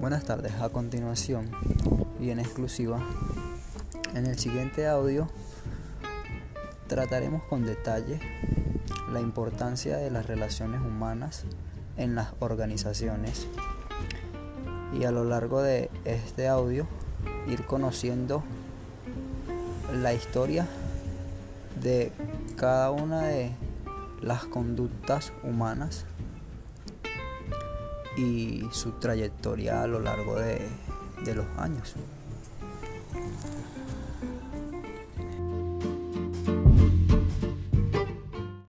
Buenas tardes, a continuación y en exclusiva, en el siguiente audio trataremos con detalle la importancia de las relaciones humanas en las organizaciones. Y a lo largo de este audio ir conociendo la historia de cada una de las conductas humanas y su trayectoria a lo largo de, de los años.